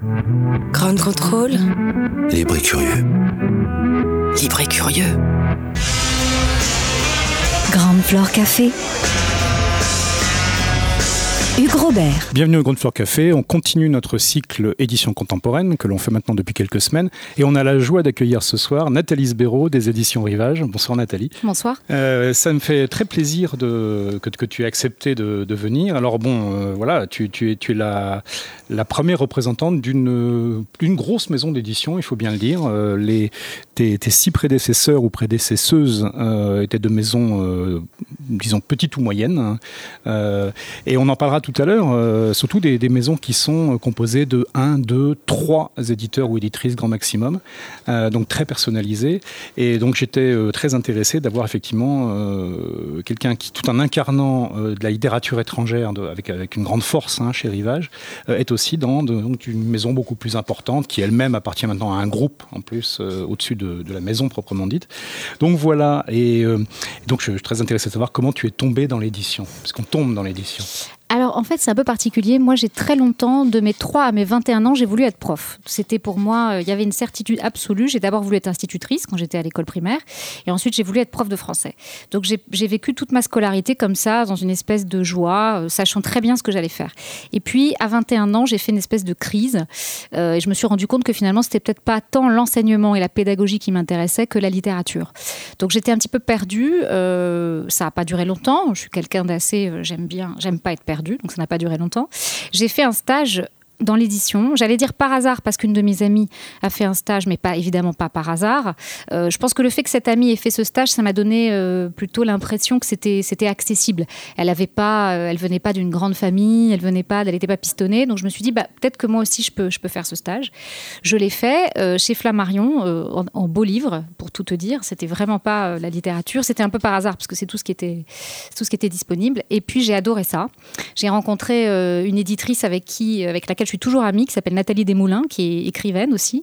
Grand contrôle. Libre et curieux. Libre et curieux. Grande Flore Café. Hugues Robert. Bienvenue au Grand Floor Café. On continue notre cycle édition contemporaine que l'on fait maintenant depuis quelques semaines. Et on a la joie d'accueillir ce soir Nathalie Sbéraud des éditions Rivage. Bonsoir Nathalie. Bonsoir. Euh, ça me fait très plaisir de, que, que tu aies accepté de, de venir. Alors bon, euh, voilà, tu, tu, es, tu es la, la première représentante d'une grosse maison d'édition, il faut bien le dire. Euh, les, tes, tes, six prédécesseurs ou prédécesseuses euh, étaient de maisons, euh, disons, petites ou moyennes. Hein. et on en parlera tout tout à l'heure, euh, surtout des, maisons qui sont composées de 1, 2, 3 éditeurs ou éditrices grand maximum, euh, donc très personnalisées. Et donc j'étais euh, très intéressé d'avoir effectivement euh, quelqu'un qui, tout en incarnant euh, de la littérature étrangère avec, avec une grande force hein, chez Rivage, euh, est aussi dans une maison beaucoup plus importante qui elle-même appartient maintenant à un groupe en plus au-dessus de, la maison proprement dite. Donc voilà, et, et donc je, je suis très intéressé de savoir comment tu es tombé dans l'édition, parce qu'on tombe dans l'édition. Alors en fait c'est un peu particulier. Moi j'ai très longtemps, de mes 3 à mes 21 ans, j'ai voulu être prof. C'était pour moi, euh, il y avait une certitude absolue. J'ai d'abord voulu être institutrice quand j'étais à l'école primaire et ensuite j'ai voulu être prof de français. Donc j'ai vécu toute ma scolarité comme ça, dans une espèce de joie, euh, sachant très bien ce que j'allais faire. Et puis à 21 ans j'ai fait une espèce de crise euh, et je me suis rendu compte que finalement c'était peut-être pas tant l'enseignement et la pédagogie qui m'intéressait que la littérature. Donc j'étais un petit peu perdue. Ça n'a pas duré longtemps. Je suis quelqu'un d'assez, j'aime bien, j'aime pas être perdue donc ça n'a pas duré longtemps. J'ai fait un stage dans l'édition. J'allais dire par hasard parce qu'une de mes amies a fait un stage, mais pas évidemment pas par hasard. Euh, je pense que le fait que cette amie ait fait ce stage, ça m'a donné euh, plutôt l'impression que c'était accessible. Elle avait pas, euh, elle venait pas d'une grande famille, elle venait pas, elle n'était pas pistonnée. Donc je me suis dit bah, peut-être que moi aussi je peux faire ce stage. Je l'ai fait chez Flammarion en, beau livre pour tout te dire. C'était vraiment pas la littérature, c'était un peu par hasard parce que c'est tout ce qui était tout ce qui était disponible. Et puis j'ai adoré ça. J'ai rencontré une éditrice avec qui avec laquelle je suis toujours amie, qui s'appelle Nathalie Desmoulins, qui est écrivaine aussi.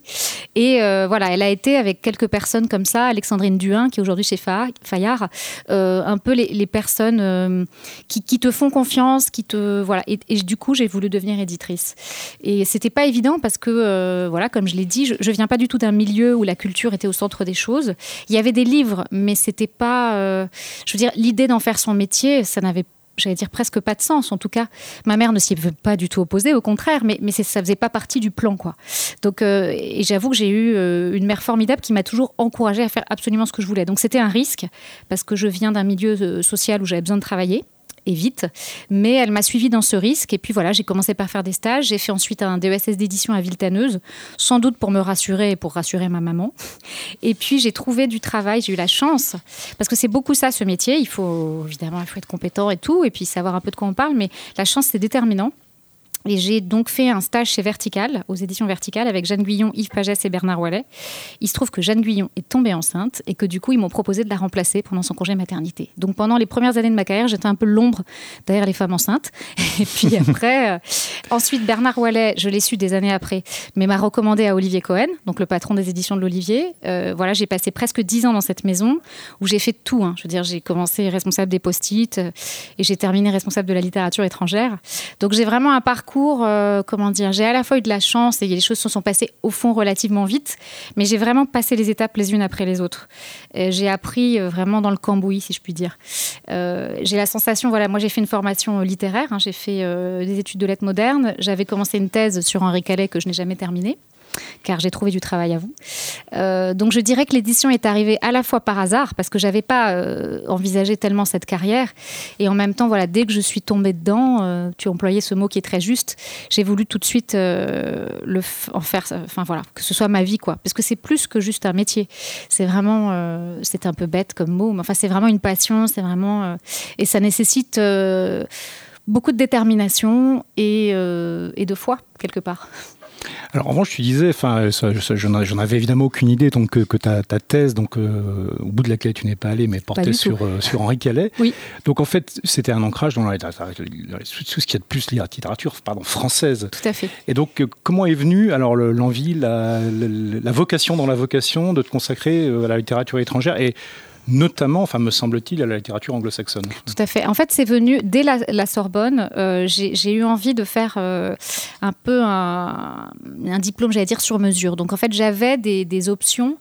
Et euh, voilà, elle a été avec quelques personnes comme ça, Alexandrine Duin, qui est aujourd'hui chez Fa Fayard, euh, un peu les, personnes euh, qui, te font confiance, qui te voilà. Et, du coup, j'ai voulu devenir éditrice. Et c'était pas évident parce que voilà, comme je l'ai dit, je, je viens pas du tout d'un milieu où la culture était au centre des choses. Il y avait des livres, mais c'était pas, je veux dire, l'idée d'en faire son métier, ça n'avait pas j'allais dire presque pas de sens en tout cas. Ma mère ne s'y veut pas du tout opposé au contraire mais, mais ça faisait pas partie du plan quoi. Donc euh, et j'avoue que j'ai eu euh, une mère formidable qui m'a toujours encouragé à faire absolument ce que je voulais. Donc c'était un risque parce que je viens d'un milieu euh, social où j'avais besoin de travailler et vite. Mais elle m'a suivi dans ce risque. Et puis voilà, j'ai commencé par faire des stages. J'ai fait ensuite un DESS d'édition à Villetaneuse, sans doute pour me rassurer et pour rassurer ma maman. Et puis j'ai trouvé du travail, j'ai eu la chance, parce que c'est beaucoup ça ce métier. Il faut évidemment il faut être compétent et tout, et puis savoir un peu de quoi on parle, mais la chance c'est déterminant. Et j'ai donc fait un stage chez Vertical, aux éditions Vertical, avec Jeanne Guyon, Yves Pagès et Bernard Wallet. Il se trouve que Jeanne Guyon est tombée enceinte et que du coup, ils m'ont proposé de la remplacer pendant son congé maternité. Donc pendant les premières années de ma carrière, j'étais un peu l'ombre derrière les femmes enceintes. Et puis après, euh, ensuite, Bernard Wallet, je l'ai su des années après, mais m'a recommandé à Olivier Cohen, donc le patron des éditions de l'Olivier. Euh, voilà, j'ai passé presque dix ans dans cette maison où j'ai fait tout. Hein. Je veux dire, j'ai commencé responsable des post-it euh, et j'ai terminé responsable de la littérature étrangère. Donc j'ai vraiment un parcours euh, comment dire, j'ai à la fois eu de la chance et les choses se sont passées au fond relativement vite, mais j'ai vraiment passé les étapes les unes après les autres. J'ai appris euh, vraiment dans le cambouis, si je puis dire. Euh, j'ai la sensation, voilà, moi j'ai fait une formation littéraire, hein, j'ai fait euh, des études de lettres modernes, j'avais commencé une thèse sur Henri Calais que je n'ai jamais terminée car j'ai trouvé du travail à vous. Euh, donc je dirais que l'édition est arrivée à la fois par hasard, parce que j'avais pas euh, envisagé tellement cette carrière, et en même temps, voilà, dès que je suis tombée dedans, euh, tu employais ce mot qui est très juste, j'ai voulu tout de suite euh, le en faire, enfin voilà, que ce soit ma vie, quoi, parce que c'est plus que juste un métier. C'est vraiment, c'est un peu bête comme mot, mais enfin c'est vraiment une passion, c'est vraiment, et ça nécessite beaucoup de détermination et de foi quelque part. Alors en revanche, tu disais, enfin, j'en avais évidemment aucune idée, donc que, que ta, ta thèse, donc euh, au bout de laquelle tu n'es pas allé, mais portait sur euh, sur Henri Calais. Oui. Donc en fait, c'était un ancrage dans, la, dans, dans tout ce qui a de plus littérature, pardon, française. Tout à fait. Et donc, euh, comment est venue alors l'envie, la, la, la vocation dans la vocation de te consacrer euh, à la littérature étrangère? Et notamment, enfin me semble-t-il, à la littérature anglo-saxonne. Tout à fait. En fait, c'est venu dès la, Sorbonne. Euh, j'ai eu envie de faire euh, un peu un, diplôme, j'allais dire, sur mesure. Donc en fait, j'avais des, options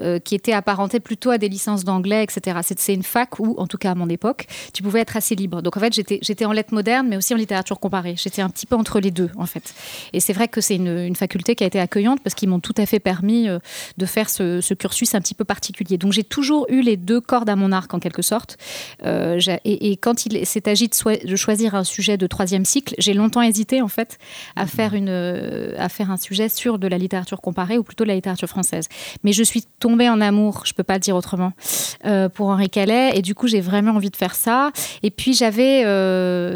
euh, qui étaient apparentées plutôt à des licences d'anglais, etc. C'est une fac où, en tout cas à mon époque, tu pouvais être assez libre. Donc en fait, j'étais en lettres modernes, mais aussi en littérature comparée. J'étais un petit peu entre les deux, en fait. Et c'est vrai que c'est une, faculté qui a été accueillante parce qu'ils m'ont tout à fait permis de faire ce, ce cursus un petit peu particulier. Donc j'ai toujours eu les deux cordes à mon arc en quelque sorte. Euh, et, quand il s'est agi de, choisir un sujet de troisième cycle, j'ai longtemps hésité en fait à mhm. faire, une, euh, à faire un sujet sur de la littérature comparée ou plutôt de la littérature française. Mais je suis tombée en amour, je peux pas le dire autrement, euh, pour Henri Calais et du coup j'ai vraiment envie de faire ça. Et puis j'avais,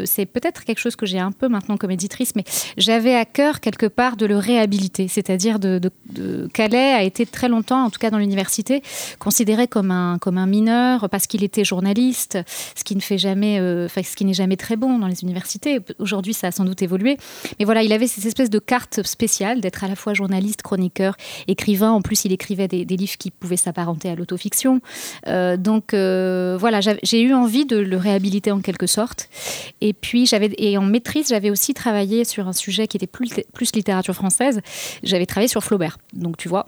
c'est peut-être quelque chose que j'ai un peu maintenant comme éditrice, mais j'avais à cœur quelque part de le réhabiliter, c'est-à-dire de, de, Calais a été très longtemps, en tout cas dans l'université, considéré comme un, comme un mineur parce qu'il était journaliste, ce qui ne fait jamais, euh, ce qui n'est jamais très bon dans les universités. Aujourd'hui, ça a sans doute évolué. Mais voilà, il avait cette espèce de carte spéciale d'être à la fois journaliste, chroniqueur, écrivain. En plus, il écrivait des, livres qui pouvaient s'apparenter à l'autofiction. Euh, donc euh, voilà, j'ai eu envie de le réhabiliter en quelque sorte. Et puis, j'avais et en maîtrise, j'avais aussi travaillé sur un sujet qui était plus, plus littérature française. J'avais travaillé sur Flaubert. Donc tu vois,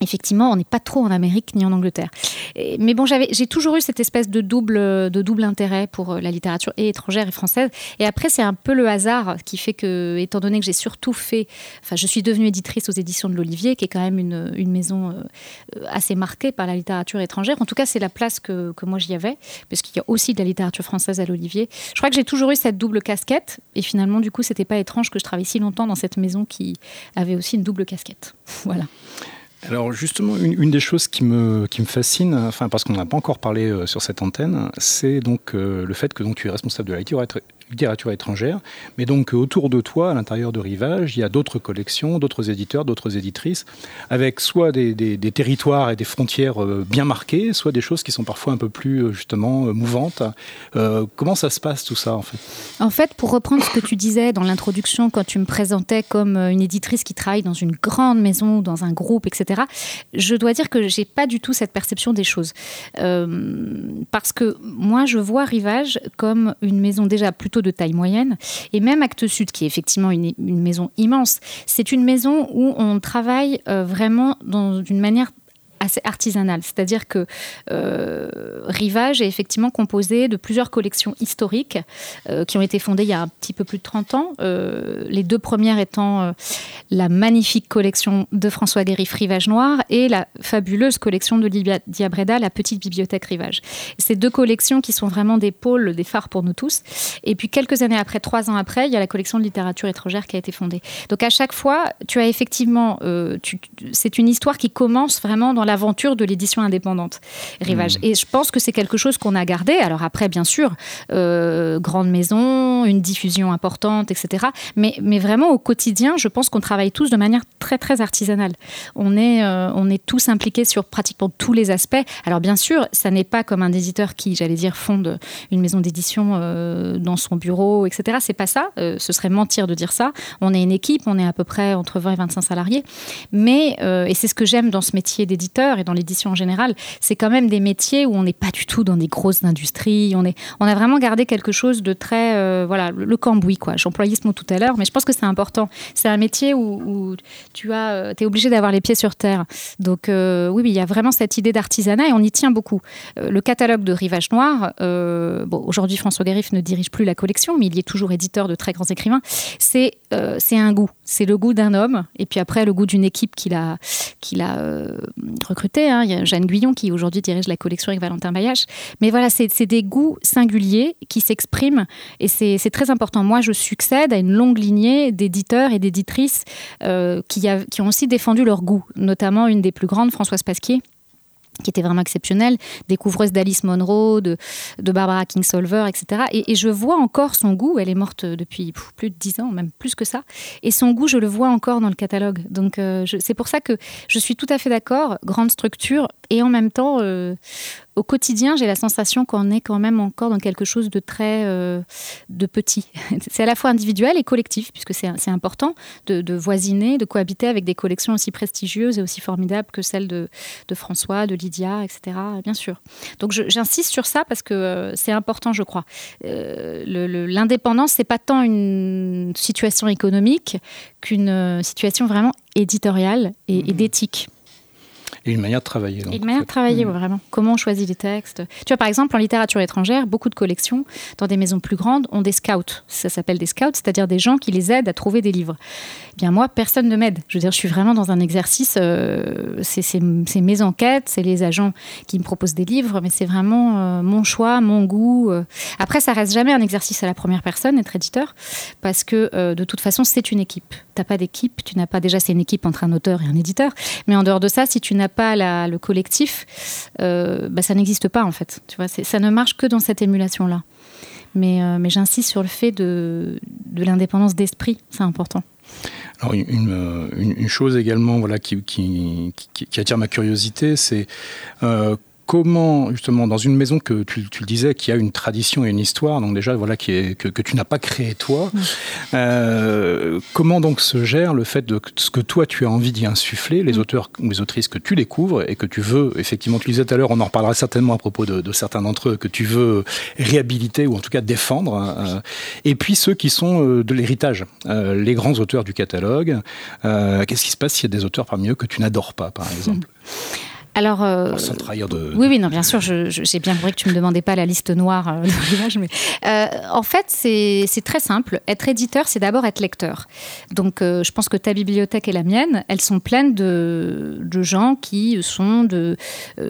Effectivement, on n'est pas trop en Amérique ni en Angleterre. mais bon, j'ai toujours eu cette espèce de double, de double intérêt pour euh, la littérature étrangère et française. Et après, c'est un peu le hasard qui fait que, étant donné que j'ai surtout fait, enfin, je suis devenue éditrice aux éditions de l'Olivier, qui est quand même une, une maison euh, assez marquée par la littérature étrangère. En tout cas, c'est la place que, que moi j'y avais, parce qu'il y a aussi de la littérature française à l'Olivier. Je crois que j'ai toujours eu cette double casquette, et finalement, du coup, c'était pas étrange que je travaille si longtemps dans cette maison qui avait aussi une double casquette. voilà. Alors justement, une, des choses qui me, qui me fascine, enfin parce qu'on n'a pas encore parlé euh, sur cette antenne, c'est donc euh, le fait que donc, tu es responsable de la littérature étrangère, mais donc autour de toi, à l'intérieur de Rivage, il y a d'autres collections, d'autres éditeurs, d'autres éditrices, avec soit des, territoires et des frontières euh, bien marquées, soit des choses qui sont parfois un peu plus euh, justement euh, mouvantes. comment ça se passe tout ça en fait? En fait, pour reprendre ce que tu disais dans l'introduction, quand tu me présentais comme une éditrice qui travaille dans une grande maison, dans un groupe, etc., je dois dire que j'ai pas du tout cette perception des choses. parce que moi, je vois Rivage comme une maison déjà plutôt de taille moyenne. Et même Actes Sud, qui est effectivement une, maison immense, c'est une maison où on travaille euh, vraiment dans une manière assez artisanale. C'est-à-dire que euh, Rivage est effectivement composé de plusieurs collections historiques euh, qui ont été fondées il y a un petit peu plus de 30 ans. Euh, les deux premières étant la magnifique collection de François Guérif Rivage Noir et la fabuleuse collection de Livia Diabreda, la petite bibliothèque Rivage. Ces deux collections qui sont vraiment des pôles, des phares pour nous tous. Et puis quelques années après, trois ans après, il y a la collection de littérature étrangère qui a été fondée. Donc à chaque fois, tu as effectivement, c'est une histoire qui commence vraiment dans la de l'édition indépendante Rivage. Hmm. Et je pense que c'est quelque chose qu'on a gardé. Alors après, bien sûr, euh, grande maison, une diffusion importante, etc. Mais, mais vraiment au quotidien, je pense qu'on travaille tous de manière très très artisanale. On est, euh, on est tous impliqués sur pratiquement tous les aspects. Alors bien sûr, ça n'est pas comme un éditeur qui, j'allais dire, fonde une maison d'édition euh, dans son bureau, etc. C'est pas ça. ce serait mentir de dire ça. On est une équipe, on est à peu près entre 20 et 25 salariés. Mais, et c'est ce que j'aime dans ce métier d'éditeur, et dans l'édition en général, c'est quand même des métiers où on n'est pas du tout dans des grosses industries. On, est, on a vraiment gardé quelque chose de très. Euh, voilà, le, cambouis, quoi. J'employais ce mot tout à l'heure, mais je pense que c'est important. C'est un métier où, tu as, euh, es obligé d'avoir les pieds sur terre. Donc, euh, oui, il y a vraiment cette idée d'artisanat et on y tient beaucoup. le catalogue de Rivage Noir, bon, aujourd'hui, François Garif ne dirige plus la collection, mais il y est toujours éditeur de très grands écrivains. C'est c'est un goût. C'est le goût d'un homme, et puis après, le goût d'une équipe qu'il a, qu'il a recruté. Hein. Il y a Jeanne Guyon qui aujourd'hui dirige la collection avec Valentin Bayache. Mais voilà, c'est des goûts singuliers qui s'expriment et c'est très important. Moi, je succède à une longue lignée d'éditeurs et d'éditrices euh, qui, qui ont aussi défendu leur goût, notamment une des plus grandes, Françoise Pasquier qui était vraiment exceptionnelle, découvreuse d'Alice Monroe, de, Barbara Kingsolver, etc. Et, je vois encore son goût, elle est morte depuis plus de dix ans, même plus que ça, et son goût, je le vois encore dans le catalogue. Donc euh, c'est pour ça que je suis tout à fait d'accord, grande structure, et en même temps, euh, au quotidien, j'ai la sensation qu'on est quand même encore dans quelque chose de très euh, de petit. c'est à la fois individuel et collectif, puisque c'est important de, voisiner, de cohabiter avec des collections aussi prestigieuses et aussi formidables que celles de, François, de Lydia, etc. Bien sûr. Donc j'insiste sur ça parce que euh, c'est important, je crois. Euh, L'indépendance, c'est pas tant une situation économique qu'une euh, situation vraiment éditoriale et, et mmh. d'éthique. Et une manière de travailler. et une manière de travailler, mm. vraiment. Comment on choisit les textes. Tu vois, par exemple, en littérature étrangère, beaucoup de collections, dans des maisons plus grandes, ont des scouts. Ça s'appelle des scouts, c'est-à-dire des gens qui les aident à trouver des livres. Eh bien, moi, personne ne m'aide. Je veux dire, je suis vraiment dans un exercice. Euh, c'est mes enquêtes, c'est les agents qui me proposent des livres, mais c'est vraiment euh, mon choix, mon goût. Euh. Après, ça reste jamais un exercice à la première personne, être éditeur, parce que de toute façon, c'est une équipe. Tu n'as pas d'équipe, tu n'as pas. Déjà, c'est une équipe entre un auteur et un éditeur, mais en dehors de ça, si tu n'as pas le collectif, euh, bah, ça n'existe pas en fait. Tu vois, ça ne marche que dans cette émulation-là. Mais, euh, mais j'insiste sur le fait de, de l'indépendance d'esprit, c'est important. Alors une, euh, une, chose également voilà, qui, qui, qui, attire ma curiosité, c'est comment, justement, dans une maison que tu, le disais, qui a une tradition et une histoire, donc déjà, voilà, qui est, que, tu n'as pas créé toi, euh, comment donc se gère le fait de ce que toi tu as envie d'y insuffler, les auteurs ou les autrices que tu découvres et que tu veux, effectivement, tu disais tout à l'heure, on en reparlera certainement à propos de, certains d'entre eux, que tu veux réhabiliter ou en tout cas défendre, euh, et puis ceux qui sont euh, de l'héritage, les grands auteurs du catalogue. Qu'est-ce qui se passe s'il y a des auteurs parmi eux que tu n'adores pas, par exemple? Alors, euh, sans trahir de, Oui, oui, non, bien sûr, j'ai bien compris que tu me demandais pas la liste noire euh, de mais euh, en fait, c'est très simple. Être éditeur, c'est d'abord être lecteur. Donc, je pense que ta bibliothèque et la mienne, elles sont pleines de, de gens qui sont de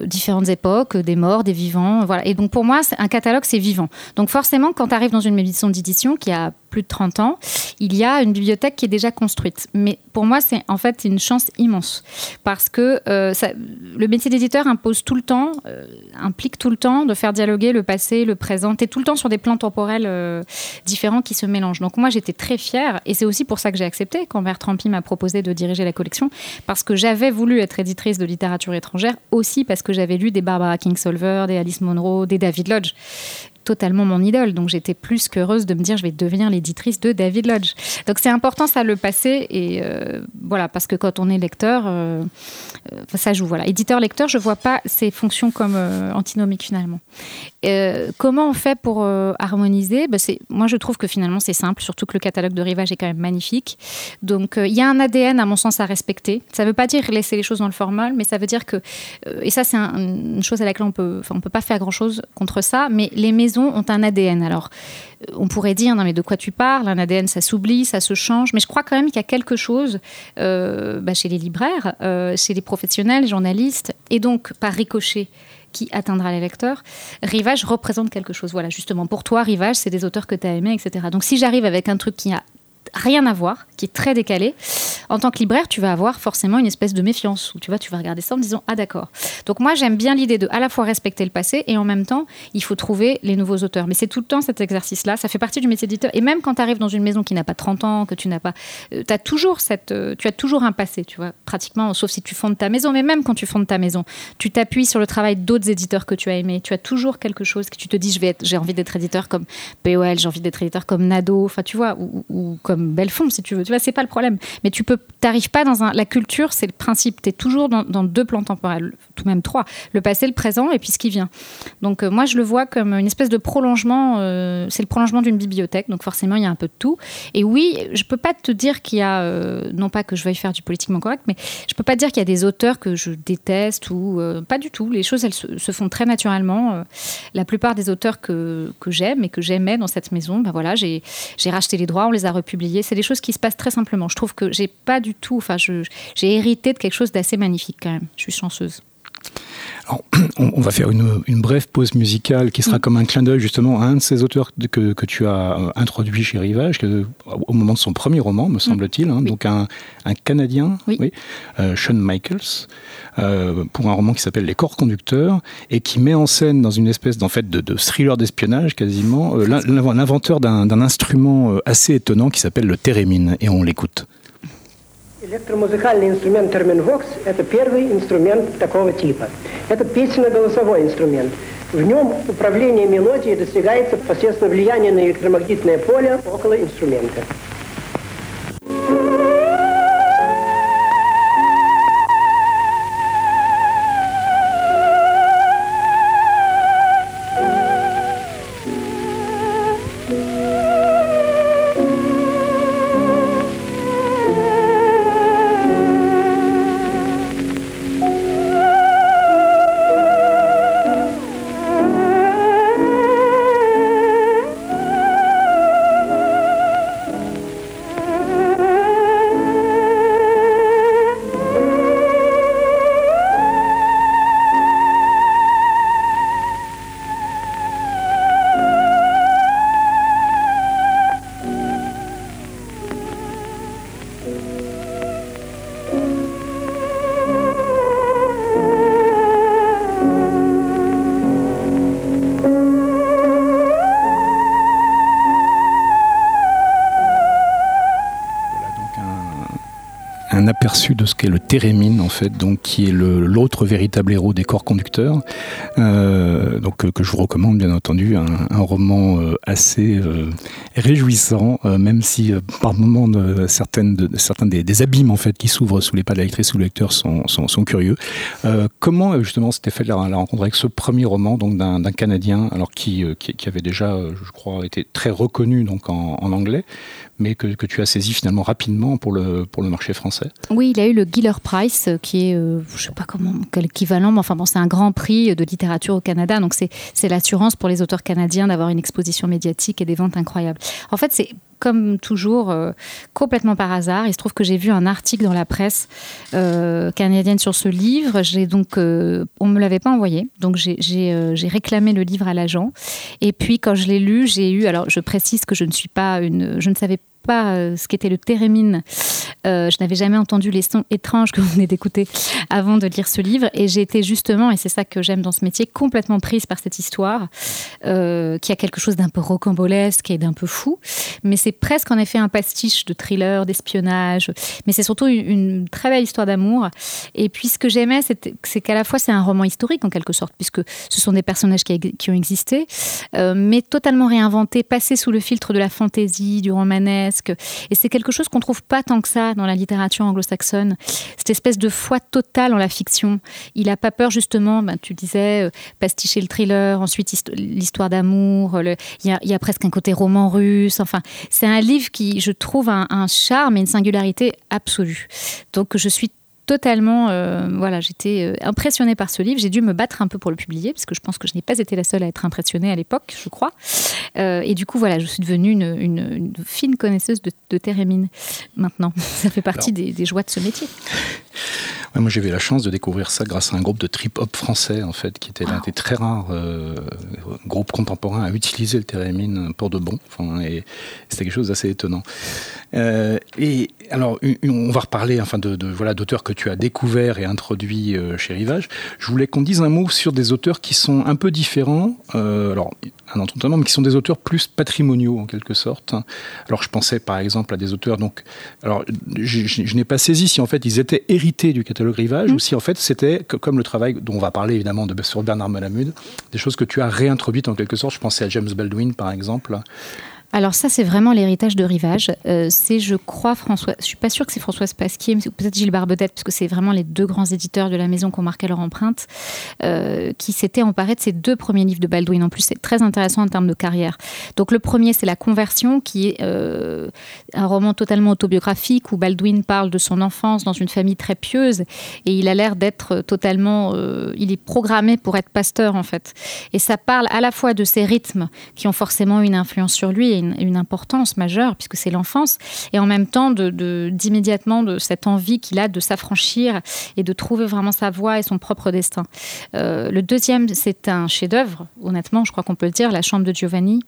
différentes époques, des morts, des vivants, voilà. Et donc, pour moi, un catalogue, c'est vivant. Donc, forcément, quand tu arrives dans une maison d'édition qui a plus de 30 ans, il y a une bibliothèque qui est déjà construite. Mais pour moi, c'est en fait une chance immense parce que ça, le métier d'éditeur impose tout le temps, euh, implique tout le temps de faire dialoguer le passé, le présent. Tu tout le temps sur des plans temporels euh, différents qui se mélangent. Donc moi, j'étais très fière et c'est aussi pour ça que j'ai accepté quand Bertrand Pi m'a proposé de diriger la collection parce que j'avais voulu être éditrice de littérature étrangère aussi parce que j'avais lu des Barbara Kingsolver, des Alice Munro, des David Lodge totalement mon idole. Donc j'étais plus qu'heureuse de me dire je vais devenir l'éditrice de David Lodge. Donc c'est important ça le passer et euh, voilà parce que quand on est lecteur, euh, euh, ça joue. Voilà, éditeur-lecteur, je vois pas ces fonctions comme antinomiques finalement. comment on fait pour harmoniser? Ben, Moi je trouve que finalement c'est simple, surtout que le catalogue de Rivage est quand même magnifique. Donc il y a un ADN à mon sens à respecter. Ça ne veut pas dire laisser les choses dans le formal, mais ça veut dire que et ça c'est une chose à laquelle on peut, on peut pas faire grand chose contre ça, mais les maisons ont un ADN. Alors, euh, on pourrait dire, non mais de quoi tu parles? Un ADN, ça s'oublie, ça se change. Mais je crois quand même qu'il y a quelque chose euh, bah, chez les libraires, euh, chez les professionnels, journalistes, et donc par ricochet qui atteindra les lecteurs. Rivage représente quelque chose. Voilà, justement, pour toi, Rivage, c'est des auteurs que tu as aimés, etc. Donc si j'arrive avec un truc qui a rien à voir, qui est très décalé, en tant que libraire, tu vas avoir forcément une espèce de méfiance où tu vois, tu vas regarder ça en disant ah d'accord. Donc moi j'aime bien l'idée de à la fois respecter le passé et en même temps il faut trouver les nouveaux auteurs. Mais c'est tout le temps cet exercice-là, ça fait partie du métier d'éditeur. Et même quand tu arrives dans une maison qui n'a pas 30 ans, que tu n'as pas, euh, toujours cette, euh, tu as toujours un passé, tu vois, pratiquement, sauf si tu fondes ta maison. Mais même quand tu fondes ta maison, tu t'appuies sur le travail d'autres éditeurs que tu as aimés. Tu as toujours quelque chose que tu te dis je vais j'ai envie d'être éditeur comme POL, j'ai envie d'être éditeur comme Nado, enfin tu vois, ou, ou comme Belfond, si tu veux. Tu vois, c'est pas le problème. Mais tu peux, t'arrives pas dans un. La culture, c'est le principe. Tu es toujours dans, deux plans temporels, tout même trois. Le passé, le présent et puis ce qui vient. Donc, euh, moi, je le vois comme une espèce de prolongement. Euh, c'est le prolongement d'une bibliothèque. Donc, forcément, il y a un peu de tout. Et oui, je peux pas te dire qu'il y a. Euh, non pas que je veuille faire du politiquement correct, mais je peux pas dire qu'il y a des auteurs que je déteste ou. pas du tout. Les choses, elles se, font très naturellement. la plupart des auteurs que, que j'aime et que j'aimais dans cette maison, ben voilà, j'ai racheté les droits, on les a republiés c'est des choses qui se passent très simplement. Je trouve que j'ai pas du tout, enfin, j'ai hérité de quelque chose d'assez magnifique quand même. Je suis chanceuse. on, va faire une, brève pause musicale qui sera mm. comme un clin d'œil justement à un de ces auteurs que, tu as euh, introduit chez Rivage, au moment de son premier roman, me mm. semble-t-il, hein. donc un, Canadien, euh, Sean Michaels, euh, pour un roman qui s'appelle Les corps conducteurs et qui met en scène dans une espèce d'en fait, de, thriller d'espionnage quasiment l'inventeur d'un instrument assez étonnant qui s'appelle le thérémine et on l'écoute. Электромузыкальный инструмент терминвокс – это первый инструмент такого типа. Это песенно-голосовой инструмент. В нем управление мелодией достигается посредством влияния на электромагнитное поле около инструмента. De ce qu'est le thérémine en fait, donc qui est l'autre véritable héros des corps conducteurs, euh, donc que je vous recommande bien entendu, un, roman euh, assez euh, réjouissant, euh, même si euh, par moments certaines certains des, des, abîmes en fait qui s'ouvrent sous les pas de la ou le lecteur sont, sont, curieux. Euh, comment justement s'était fait la, la, rencontre avec ce premier roman donc d'un Canadien, alors qui, qui, qui, avait déjà, je crois, été très reconnu donc en, en anglais, mais que, que, tu as saisi finalement rapidement pour le, pour le marché français? Oui, il a eu le Giller Price, qui est, euh, je sais pas comment, quel équivalent, mais enfin bon, c'est un grand prix de littérature au Canada, donc c'est l'assurance pour les auteurs canadiens d'avoir une exposition médiatique et des ventes incroyables. En fait, c'est comme toujours, euh, complètement par hasard. Il se trouve que j'ai vu un article dans la presse euh, canadienne sur ce livre. J'ai donc, euh, on me l'avait pas envoyé, donc j'ai euh, réclamé le livre à l'agent. Et puis quand je l'ai lu, j'ai eu, alors je précise que je ne suis pas une, je ne savais pas euh, ce qu'était le thérémine. Euh, je n'avais jamais entendu les sons étranges que vous venez d'écouter avant de lire ce livre. Et j'ai été justement, et c'est ça que j'aime dans ce métier, complètement prise par cette histoire, euh, qui a quelque chose d'un peu rocambolesque et d'un peu fou. Mais c'est presque en effet un pastiche de thriller, d'espionnage. Mais c'est surtout une, très belle histoire d'amour. Et puis ce que j'aimais, c'est qu'à la fois c'est un roman historique en quelque sorte, puisque ce sont des personnages qui, ont existé, mais totalement réinventés, passés sous le filtre de la fantaisie, du romanesque et c'est quelque chose qu'on trouve pas tant que ça dans la littérature anglo-saxonne. Cette espèce de foi totale en la fiction. Il a pas peur justement, ben, tu disais, euh, pasticher le thriller, ensuite l'histoire d'amour. Il y, y, a presque un côté roman russe. Enfin, c'est un livre qui, je trouve, un, un charme et une singularité absolue. Donc, je suis totalement, euh, voilà, j'étais euh, impressionnée par ce livre. J'ai dû me battre un peu pour le publier parce que je pense que je n'ai pas été la seule à être impressionnée à l'époque, je crois. Euh, et du coup, voilà, je suis devenue une, une, une fine connaisseuse de, de Térémine maintenant. Ça fait partie des, des joies de ce métier. Moi, j'ai eu la chance de découvrir ça grâce à un groupe de trip-hop français, en fait, qui était l'un des très rares euh, groupes contemporains à utiliser le thérémine pour de bon. Et c'était quelque chose d'assez étonnant. Euh, et alors, on va reparler enfin, de, voilà d'auteurs que tu as découverts et introduits euh, chez Rivage. Je voulais qu'on dise un mot sur des auteurs qui sont un peu différents. Alors, un entendement, mais qui sont des auteurs plus patrimoniaux en quelque sorte. Alors, je pensais par exemple à des auteurs. Donc, alors, je, je n'ai pas saisi si en fait ils étaient hérités du catalogue Rivage mmh. ou si en fait c'était comme le travail dont on va parler évidemment de sur Bernard Malamud, des choses que tu as réintroduites en quelque sorte. Je pensais à James Baldwin par exemple. Alors ça, c'est vraiment l'héritage de Rivage. Euh, c'est, je crois, François. Je suis pas sûre que c'est Françoise Pasquier, mais peut-être Gilles Barbedette, parce que c'est vraiment les deux grands éditeurs de la maison qui ont marqué leur empreinte, euh, qui s'étaient emparés de ces deux premiers livres de Baldwin. En plus, c'est très intéressant en termes de carrière. Donc le premier, c'est La Conversion, qui est euh, un roman totalement autobiographique où Baldwin parle de son enfance dans une famille très pieuse, et il a l'air d'être totalement, il est programmé pour être pasteur en fait. Et ça parle à la fois de ses rythmes qui ont forcément une influence sur lui et une, une importance majeure puisque c'est l'enfance et en même temps d'immédiatement de, cette envie qu'il a de s'affranchir et de trouver vraiment sa voie et son propre destin. Euh, le deuxième, c'est un chef-d'œuvre, honnêtement, je crois qu'on peut le dire, La Chambre de Giovanni.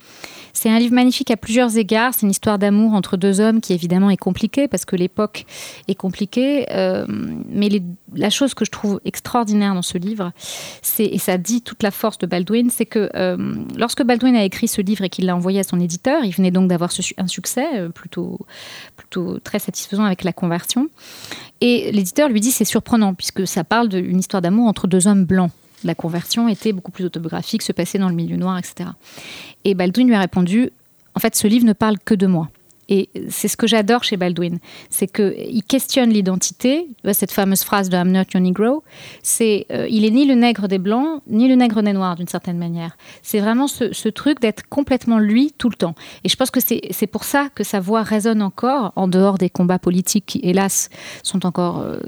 C'est un livre magnifique à plusieurs égards. C'est une histoire d'amour entre deux hommes qui évidemment est compliquée parce que l'époque est compliquée, euh, mais les la chose que je trouve extraordinaire dans ce livre, c'est et ça dit toute la force de Baldwin, c'est que euh, lorsque Baldwin a écrit ce livre et qu'il l'a envoyé à son éditeur, il venait donc d'avoir un succès euh, plutôt, plutôt très satisfaisant avec la conversion. Et l'éditeur lui dit c'est surprenant puisque ça parle d'une histoire d'amour entre deux hommes blancs. La conversion était beaucoup plus autobiographique, se passait dans le milieu noir, etc. Et Baldwin lui a répondu en fait, ce livre ne parle que de moi. Et c'est ce que j'adore chez Baldwin, c'est qu'il questionne l'identité. Cette fameuse phrase de I'm not your Negro, c'est euh, il est ni le nègre des blancs, ni le nègre des noirs d'une certaine manière. C'est vraiment ce, truc d'être complètement lui tout le temps. Et je pense que c'est pour ça que sa voix résonne encore en dehors des combats politiques qui, hélas, sont encore euh,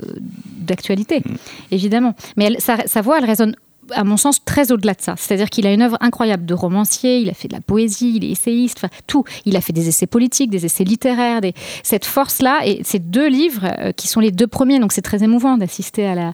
d'actualité, mm. évidemment. Mais sa, sa voix, elle résonne à mon sens, très au-delà de ça. C'est-à-dire qu'il a une œuvre incroyable de romancier, il a fait de la poésie, il est essayiste, enfin tout. Il a fait des essais politiques, des essais littéraires, cette force-là. Et ces deux livres, euh, qui sont les deux premiers, donc c'est très émouvant d'assister à la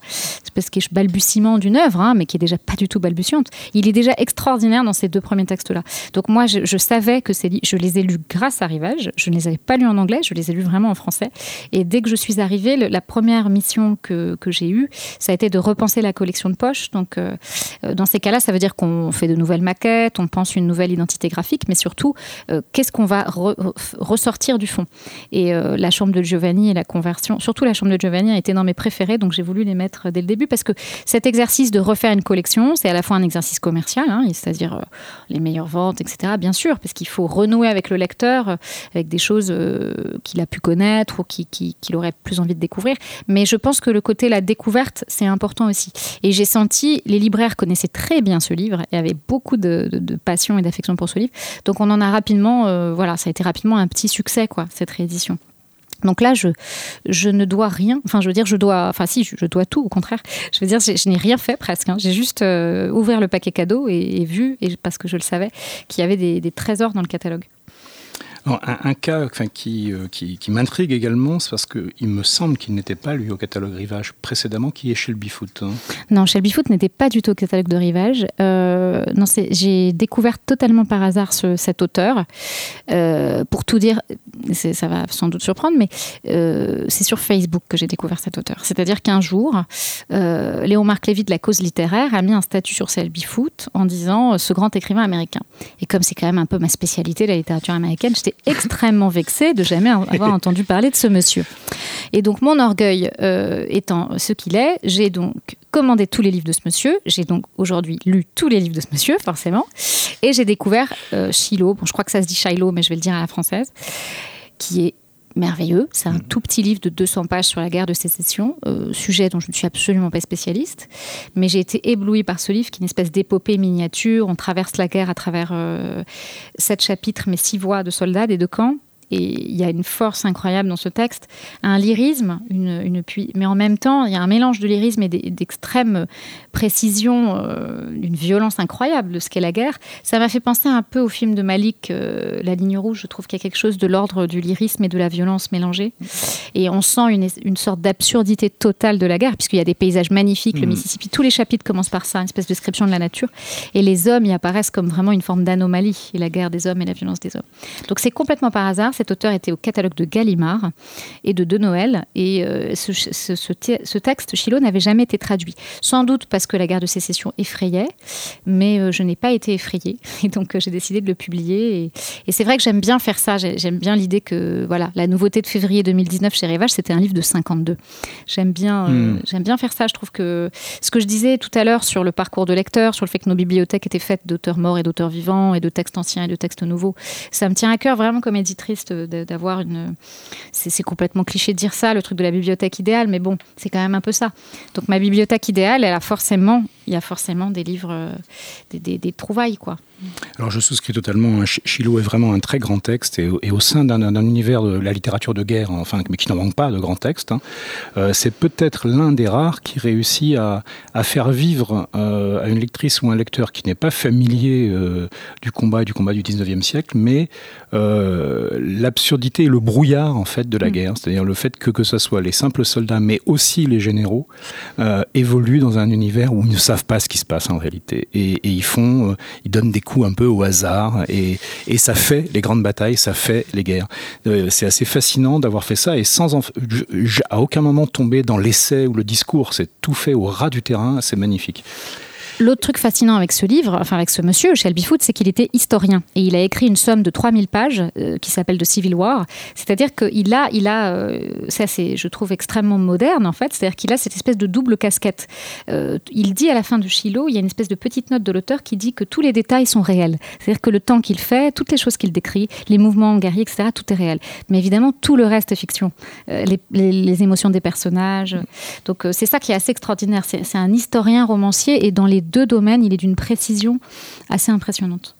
espèce qui balbutiement d'une œuvre, hein, mais qui est déjà pas du tout balbutiante. Il est déjà extraordinaire dans ces deux premiers textes-là. Donc moi, je, savais que ces je les ai lus grâce à Rivage. Je ne les avais pas lus en anglais, je les ai lus vraiment en français. Et dès que je suis arrivée, la première mission que, j'ai eue, ça a été de repenser la collection de poche. Donc euh, dans ces cas-là, ça veut dire qu'on fait de nouvelles maquettes, on pense une nouvelle identité graphique, mais surtout, euh, qu'est-ce qu'on va ressortir du fond? Et euh, la chambre de Giovanni et la conversion, surtout la chambre de Giovanni a été dans mes préférés, donc j'ai voulu les mettre dès le début parce que cet exercice de refaire une collection, c'est à la fois un exercice commercial, hein, c'est-à-dire les meilleures ventes, etc. Bien sûr, parce qu'il faut renouer avec le lecteur, avec des choses qu'il a pu connaître ou qu'il aurait plus envie de découvrir. Mais je pense que le côté la découverte, c'est important aussi. Et j'ai senti les libraires connaissait très bien ce livre et avait beaucoup de, passion et d'affection pour ce livre. Donc on en a rapidement, euh, voilà, ça a été rapidement un petit succès, quoi, cette réédition. Donc là, je, je ne dois rien. Enfin, je veux dire, je dois. Enfin, si, je, dois tout, au contraire. Je veux dire, je, n'ai rien fait presque. Hein. J'ai juste euh, ouvert le paquet cadeau et, vu, et parce que je le savais, qu'il y avait des trésors dans le catalogue un, cas enfin, qui, euh, qui, qui m'intrigue également, c'est parce qu'il me semble qu'il n'était pas, lui, au catalogue Rivage précédemment, qui est Shelby Foot. Hein. Non, Shelby Foot n'était pas du tout au catalogue de Rivage. Euh, non, j'ai découvert totalement par hasard ce, cet auteur. Euh, pour tout dire, ça va sans doute surprendre, mais c'est sur Facebook que j'ai découvert cet auteur. C'est-à-dire qu'un jour, Léon Marc Lévy de la cause littéraire a mis un statut sur Shelby Foot en disant ce grand écrivain américain. Et comme c'est quand même un peu ma spécialité, la littérature américaine, j'étais extrêmement vexée de jamais avoir entendu parler de ce monsieur. Et donc mon orgueil euh, étant ce qu'il est, j'ai donc commandé tous les livres de ce monsieur. J'ai donc aujourd'hui lu tous les livres de ce monsieur, forcément. Et j'ai découvert euh, Shiloh, bon je crois que ça se dit Shiloh, mais je vais le dire à la française, qui est merveilleux. C'est un mm. tout petit livre de 200 pages sur la guerre de sécession, euh, sujet dont je ne suis absolument pas spécialiste. Mais j'ai été éblouie par ce livre, qui est une espèce d'épopée miniature. On traverse la guerre à travers euh, sept chapitres, mais six voix de soldats des deux camps. Et il y a une force incroyable dans ce texte, un lyrisme, une, une mais en même temps, il y a un mélange de lyrisme et d'extrême précision, euh, d'une violence incroyable de ce qu'est la guerre. Ça m'a fait penser un peu au film de Malik, euh, La ligne rouge. Je trouve qu'il y a quelque chose de l'ordre du lyrisme et de la violence mélangée. Et on sent une, une sorte d'absurdité totale de la guerre, puisqu'il y a des paysages magnifiques, le mm. Mississippi. Tous les chapitres commencent par ça, une espèce de description de la nature. Et les hommes y apparaissent comme vraiment une forme d'anomalie, et la guerre des hommes et la violence des hommes. Donc c'est complètement par hasard cet auteur était au catalogue de Gallimard et de De Noël. Et euh, ce, texte, Chilo, n'avait jamais été traduit. Sans doute parce que la guerre de sécession effrayait, mais euh, je n'ai pas été effrayée. Et donc, euh, j'ai décidé de le publier. Et, c'est vrai que j'aime bien faire ça. J'aime bien l'idée que voilà, la nouveauté de février 2019 chez Rivage, c'était un livre de 52. J'aime bien, hmm. j'aime bien faire ça. Je trouve que ce que je disais tout à l'heure sur le parcours de lecteur, sur le fait que nos bibliothèques étaient faites d'auteurs morts et d'auteurs vivants et de textes anciens et de textes nouveaux, ça me tient à cœur vraiment comme éditrice d'avoir une. C'est complètement cliché de dire ça, le truc de la bibliothèque idéale, mais bon, c'est quand même un peu ça. Donc ma bibliothèque idéale, elle a forcément, il y a forcément des livres, euh, des, trouvailles, quoi. Alors je souscris totalement. Hein. Chilo est vraiment un très grand texte et, au sein d'un univers de la littérature de guerre, enfin, mais qui n'en manque pas de grands textes, hein, euh, c'est peut-être l'un des rares qui réussit à, faire vivre euh, à une lectrice ou un lecteur qui n'est pas familier du combat et du combat du 19e siècle, mais l'absurdité et le brouillard en fait de la mm. guerre, c'est-à-dire le fait que que ce soit les simples soldats, mais aussi les généraux, euh, évoluent dans un univers où ils ne savent pas ce qui se passe en réalité, et, et ils font, euh, ils donnent des coups un peu au hasard, et, et ça fait les grandes batailles, ça fait les guerres. Euh, c'est assez fascinant d'avoir fait ça et sans à aucun moment tomber dans l'essai ou le discours. C'est tout fait au ras du terrain, c'est magnifique. L'autre truc fascinant avec ce livre, enfin avec ce monsieur, Shelby Foote, c'est qu'il était historien. Et il a écrit une somme de 3000 pages euh, qui s'appelle The Civil War. C'est-à-dire qu'il a, il a euh, ça c'est, je trouve, extrêmement moderne en fait. C'est-à-dire qu'il a cette espèce de double casquette. Euh, il dit à la fin de Shiloh, il y a une espèce de petite note de l'auteur qui dit que tous les détails sont réels. C'est-à-dire que le temps qu'il fait, toutes les choses qu'il décrit, les mouvements guerriers, etc., tout est réel. Mais évidemment, tout le reste est fiction. Les, les, émotions des personnages. Donc c'est ça qui est assez extraordinaire. C'est un historien romancier et dans les deux domaines, il est d'une précision assez impressionnante.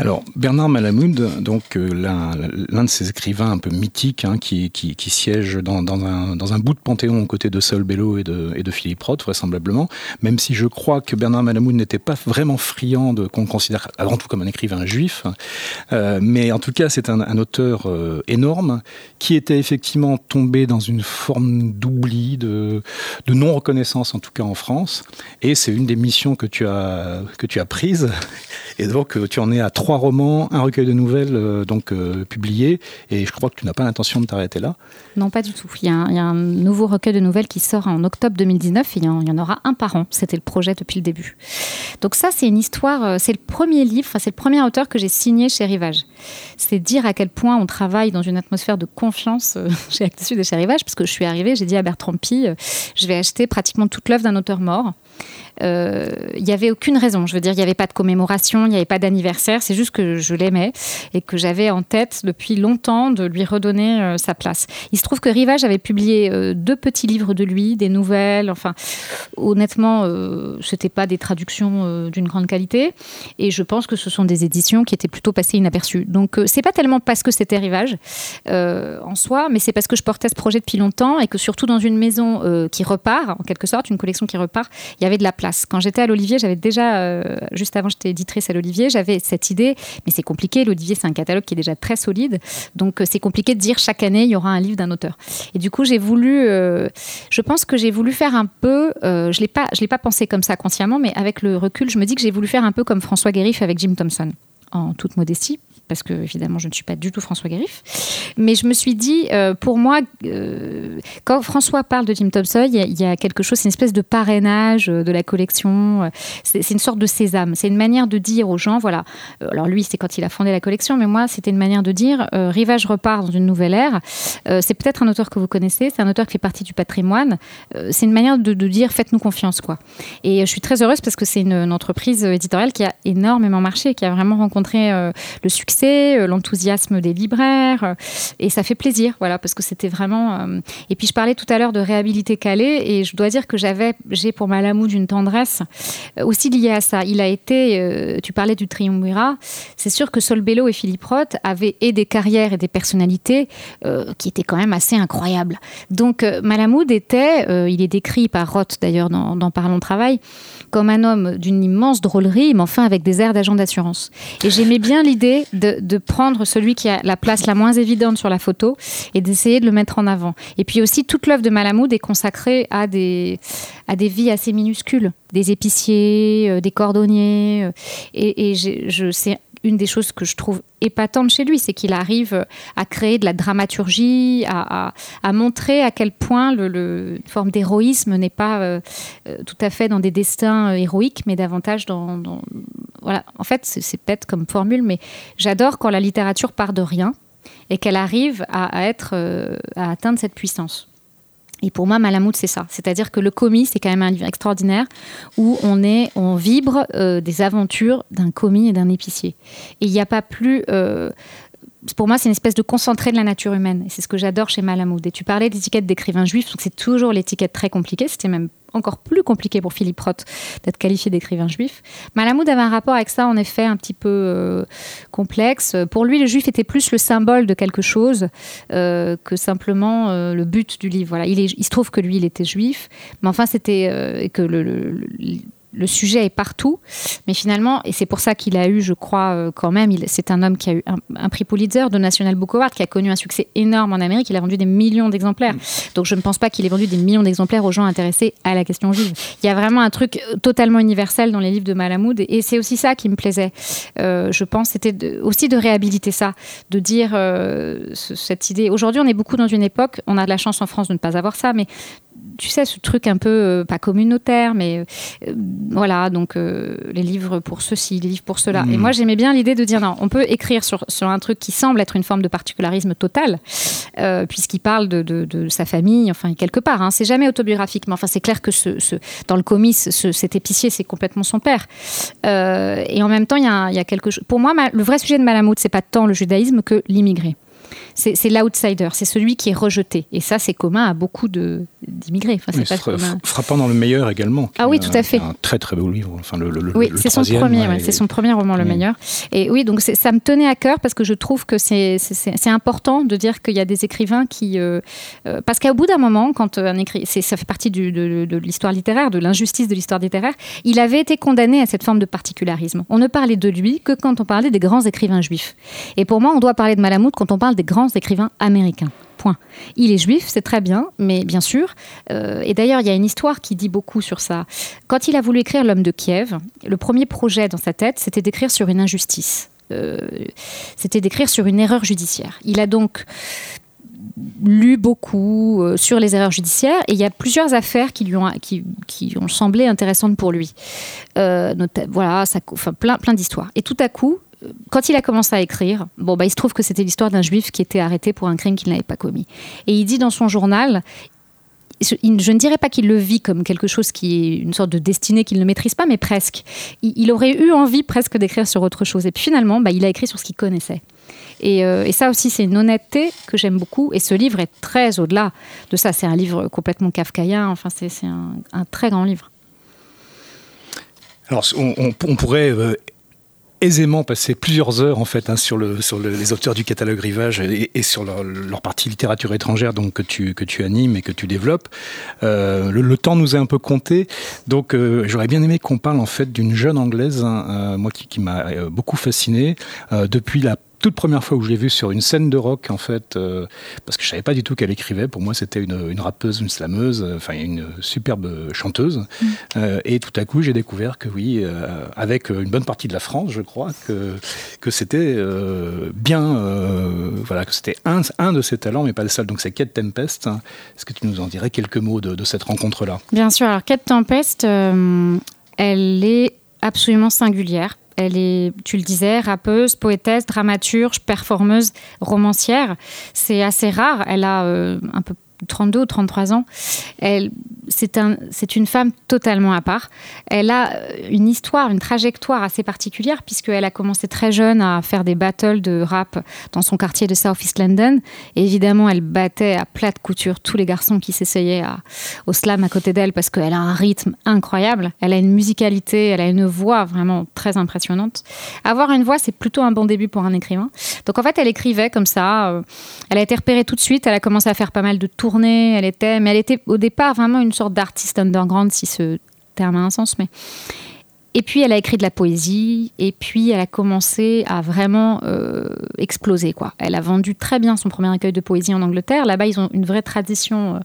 Alors Bernard Malamud, donc euh, l'un de ces écrivains un peu mythiques hein, qui, siège dans, un, bout de Panthéon aux côtés de Saul Bello et de, Philippe Roth, vraisemblablement, même si je crois que Bernard Malamud n'était pas vraiment friand de qu'on considère avant tout comme un écrivain juif, euh, mais en tout cas c'est un, auteur euh, énorme qui était effectivement tombé dans une forme d'oubli, de, non-reconnaissance en tout cas en France, et c'est une des missions que tu as, que tu as prises, et donc tu en es à trois trois romans, un recueil de nouvelles euh, donc euh, publié, et je crois que tu n'as pas l'intention de t'arrêter là. Non, pas du tout. Il y, a un, nouveau recueil de nouvelles qui sort en octobre 2019, et il y en, aura un par an. C'était le projet depuis le début. Donc ça, c'est une histoire, euh, c'est le premier livre, c'est le premier auteur que j'ai signé chez Rivage. C'est dire à quel point on travaille dans une atmosphère de confiance euh, chez Actes Sud et chez Rivage, parce que je suis arrivée, j'ai dit à Bertrand Pi, je vais acheter pratiquement toute l'œuvre d'un auteur mort il euh, n'y avait aucune raison. Je veux dire, il n'y avait pas de commémoration, il n'y avait pas d'anniversaire. C'est juste que je l'aimais et que j'avais en tête depuis longtemps de lui redonner euh, sa place. Il se trouve que Rivage avait publié euh, deux petits livres de lui, des nouvelles. Enfin, honnêtement, euh, c'était pas des traductions d'une grande qualité. Et je pense que ce sont des éditions qui étaient plutôt passées inaperçues. Donc, c'est pas tellement parce que c'était Rivage en soi, mais c'est parce que je portais ce projet depuis longtemps et que surtout dans une maison qui repart, en quelque sorte, une collection qui repart, il y avait de la place. Quand j'étais à l'Olivier, j'avais déjà, euh, juste avant j'étais éditrice à l'Olivier, j'avais cette idée, mais c'est compliqué, l'Olivier c'est un catalogue qui est déjà très solide, donc euh, c'est compliqué de dire chaque année il y aura un livre d'un auteur. Et du coup j'ai voulu, euh, je pense que j'ai voulu faire un peu, je ne l'ai pas pensé comme ça consciemment, mais avec le recul, je me dis que j'ai voulu faire un peu comme François Guérif avec Jim Thompson, en toute modestie, parce que évidemment je ne suis pas du tout François Guérif. Mais je me suis dit, euh, pour moi, euh, quand François parle de Jim Thompson, il y, a quelque chose, c'est une espèce de parrainage euh, de la collection. C'est une sorte de sésame. C'est une manière de dire aux gens, voilà. Alors lui, c'est quand il a fondé la collection, mais moi, c'était une manière de dire, Rivage repart dans une nouvelle ère. C'est peut-être un auteur que vous connaissez, c'est un auteur qui fait partie du patrimoine. C'est une manière de, dire, faites-nous confiance, quoi. Et je suis très heureuse parce que c'est une, entreprise éditoriale qui a énormément marché, qui a vraiment rencontré le succès l'enthousiasme des libraires, et ça fait plaisir, voilà, parce que c'était vraiment. Euh... Et puis je parlais tout à l'heure de réhabiliter Calais, et je dois dire que j'avais, j'ai pour Malamud une tendresse euh, aussi liée à ça. Il a été, euh, tu parlais du triumvirat, c'est sûr que Sol Bello et Philippe Roth avaient et des carrières et des personnalités qui étaient quand même assez incroyables. Donc Malamud était, il est décrit par Roth d'ailleurs dans, dans Parlons Travail, comme un homme d'une immense drôlerie, mais enfin avec des airs d'agent d'assurance. Et j'aimais bien l'idée de, prendre celui qui a la place la moins évidente sur la photo et d'essayer de le mettre en avant. Et puis aussi, toute l'œuvre de Malamoud est consacrée à des, à des vies assez minuscules, des épiciers, euh, des cordonniers. Euh, et, je, sais une des choses que je trouve épatante chez lui, c'est qu'il arrive à créer de la dramaturgie, à, montrer à quel point une forme d'héroïsme n'est pas euh, euh, tout à fait dans des destins euh, héroïques, mais davantage dans, voilà. En fait, c'est bête comme formule, mais j'adore quand la littérature part de rien et qu'elle arrive à, être à atteindre cette puissance. Et pour moi, Malamud, c'est ça. C'est-à-dire que le commis, c'est quand même un livre extraordinaire où on est, on vibre euh, des aventures d'un commis et d'un épicier. Et il n'y a pas plus. Euh, pour moi, c'est une espèce de concentré de la nature humaine. Et c'est ce que j'adore chez Malamud. Et tu parlais d'étiquette d'écrivain juif, donc c'est toujours l'étiquette très compliquée. C'était même encore plus compliqué pour Philippe Roth d'être qualifié d'écrivain juif. Malamoud avait un rapport avec ça en effet un petit peu euh, complexe. Pour lui, le juif était plus le symbole de quelque chose euh, que simplement euh, le but du livre. Voilà, il, se trouve que lui, il était juif, mais enfin c'était que le le sujet est partout, mais finalement, et c'est pour ça qu'il a eu, je crois, euh, quand même, c'est un homme qui a eu un, prix Pulitzer de National Book Award, qui a connu un succès énorme en Amérique. Il a vendu des millions d'exemplaires. Mm. Donc je ne pense pas qu'il ait vendu des millions d'exemplaires aux gens intéressés à la question juive. Il y a vraiment un truc totalement universel dans les livres de Malamoud, et c'est aussi ça qui me plaisait. Euh, je pense c'était aussi de réhabiliter ça, de dire euh, cette idée. Aujourd'hui, on est beaucoup dans une époque, on a de la chance en France de ne pas avoir ça, mais tu sais, ce truc un peu, euh, pas communautaire, mais euh, voilà, donc euh, les livres pour ceci, les livres pour cela. Et hmm. moi, j'aimais bien l'idée de dire, non, on peut écrire sur, sur un truc qui semble être une forme de particularisme total, puisqu'il parle de, de, sa famille, enfin, quelque part. Hein. C'est jamais autobiographique, mais enfin, c'est clair que ce, ce, dans le comice, cet épicier, c'est complètement son père. et en même temps, il y a, y a, quelque chose. Pour moi, le vrai sujet de Malamud, c'est pas tant le judaïsme que l'immigré c'est l'outsider, c'est celui qui est rejeté. Et ça, c'est commun à beaucoup d'immigrés. Enfin, c'est frappant dans le meilleur également. Ah oui, tout à fait. Un très très beau livre. Enfin, le, le, oui, c'est son premier, c'est son premier roman, le meilleur. Et oui, donc ça me tenait à cœur parce que je trouve que c'est important de dire qu'il y a des écrivains qui, euh, euh, parce qu'au bout d'un moment, quand un écrit, ça fait partie de, de l'histoire littéraire, de l'injustice de l'histoire littéraire, il avait été condamné à cette forme de particularisme. On ne parlait de lui que quand on parlait des grands écrivains juifs. Et pour moi, on doit parler de Malamud quand on parle des grands écrivains américains. Point. Il est juif, c'est très bien, mais bien sûr. Euh, et d'ailleurs, il y a une histoire qui dit beaucoup sur ça. Quand il a voulu écrire L'homme de Kiev, le premier projet dans sa tête, c'était d'écrire sur une injustice. Euh, c'était d'écrire sur une erreur judiciaire. Il a donc lu beaucoup euh, sur les erreurs judiciaires et il y a plusieurs affaires qui lui ont, qui, ont semblé intéressantes pour lui. voilà, ça, enfin, plein, plein d'histoires. Et tout à coup, quand il a commencé à écrire, bon, bah, il se trouve que c'était l'histoire d'un juif qui était arrêté pour un crime qu'il n'avait pas commis. Et il dit dans son journal, je ne dirais pas qu'il le vit comme quelque chose qui est une sorte de destinée qu'il ne maîtrise pas, mais presque. Il, aurait eu envie presque d'écrire sur autre chose. Et puis finalement, bah, il a écrit sur ce qu'il connaissait. Euh, et, ça aussi, c'est une honnêteté que j'aime beaucoup. Et ce livre est très au-delà de ça. C'est un livre complètement kafkaïen. Enfin, c'est un, très grand livre. Alors, on, pourrait euh, aisément passer plusieurs heures en fait hein, sur, le, sur les auteurs du catalogue Rivage et, sur leur, partie littérature étrangère donc que tu que tu animes et que tu développes. Euh, le, temps nous est un peu compté, donc euh, j'aurais bien aimé qu'on parle en fait d'une jeune anglaise, hein, euh, moi qui, qui m'a beaucoup fasciné depuis la toute première fois où je l'ai vue sur une scène de rock, en fait, euh, parce que je savais pas du tout qu'elle écrivait. Pour moi, c'était une, une, rappeuse, une slameuse, euh, enfin une superbe chanteuse. Mm. Euh, et tout à coup, j'ai découvert que oui, avec une bonne partie de la France, je crois, que, que c'était bien, voilà, que c'était un, un de ses talents, mais pas le seul. Donc c'est Kate Tempest. Est-ce que tu nous en dirais quelques mots de, de cette rencontre-là? Bien sûr. Alors Kate Tempest, elle est absolument singulière elle est, tu le disais, rappeuse, poétesse, dramaturge, performeuse, romancière. C'est assez rare. Elle a euh, un peu 32 ou 33 ans. Elle, c'est, un, c'est une femme totalement à part. Elle a euh, une histoire, une trajectoire assez particulière, puisqu'elle a commencé très jeune à faire des battles de rap dans son quartier de South East London. Évidemment, elle battait à plate couture tous les garçons qui s'essayaient au slam à côté d'elle, parce qu'elle a un rythme incroyable. Elle a une musicalité, elle a une voix vraiment très impressionnante. Avoir une voix, c'est plutôt un bon début pour un écrivain. Donc en fait, elle écrivait comme ça. Euh, elle a été repérée tout de suite. Elle a commencé à faire pas mal de tours elle était, mais elle était au départ vraiment une sorte d'artiste underground, si ce terme a un sens. Mais et puis elle a écrit de la poésie, et puis elle a commencé à vraiment euh, exploser. Quoi. Elle a vendu très bien son premier recueil de poésie en Angleterre. Là-bas, ils ont une vraie tradition euh,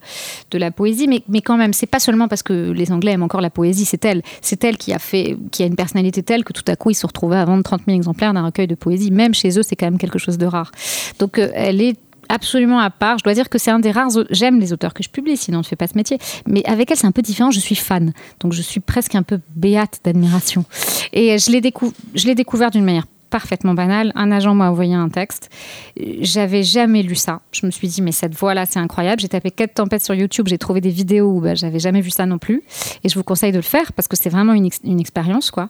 de la poésie, mais, mais quand même, c'est pas seulement parce que les Anglais aiment encore la poésie, c'est elle. C'est elle qui a fait, qui a une personnalité telle que tout à coup, ils se retrouvaient à vendre 30 000 exemplaires d'un recueil de poésie. Même chez eux, c'est quand même quelque chose de rare. Donc euh, elle est absolument à part. Je dois dire que c'est un des rares. J'aime les auteurs que je publie, sinon on ne fait pas ce métier. Mais avec elle, c'est un peu différent. Je suis fan. Donc je suis presque un peu béate d'admiration. Et je l'ai découvert d'une manière parfaitement banal. Un agent m'a envoyé un texte. J'avais jamais lu ça. Je me suis dit, mais cette voix-là, c'est incroyable. J'ai tapé Quête Tempête sur YouTube. J'ai trouvé des vidéos où bah, j'avais jamais vu ça non plus. Et je vous conseille de le faire parce que c'est vraiment une, une, expérience, quoi.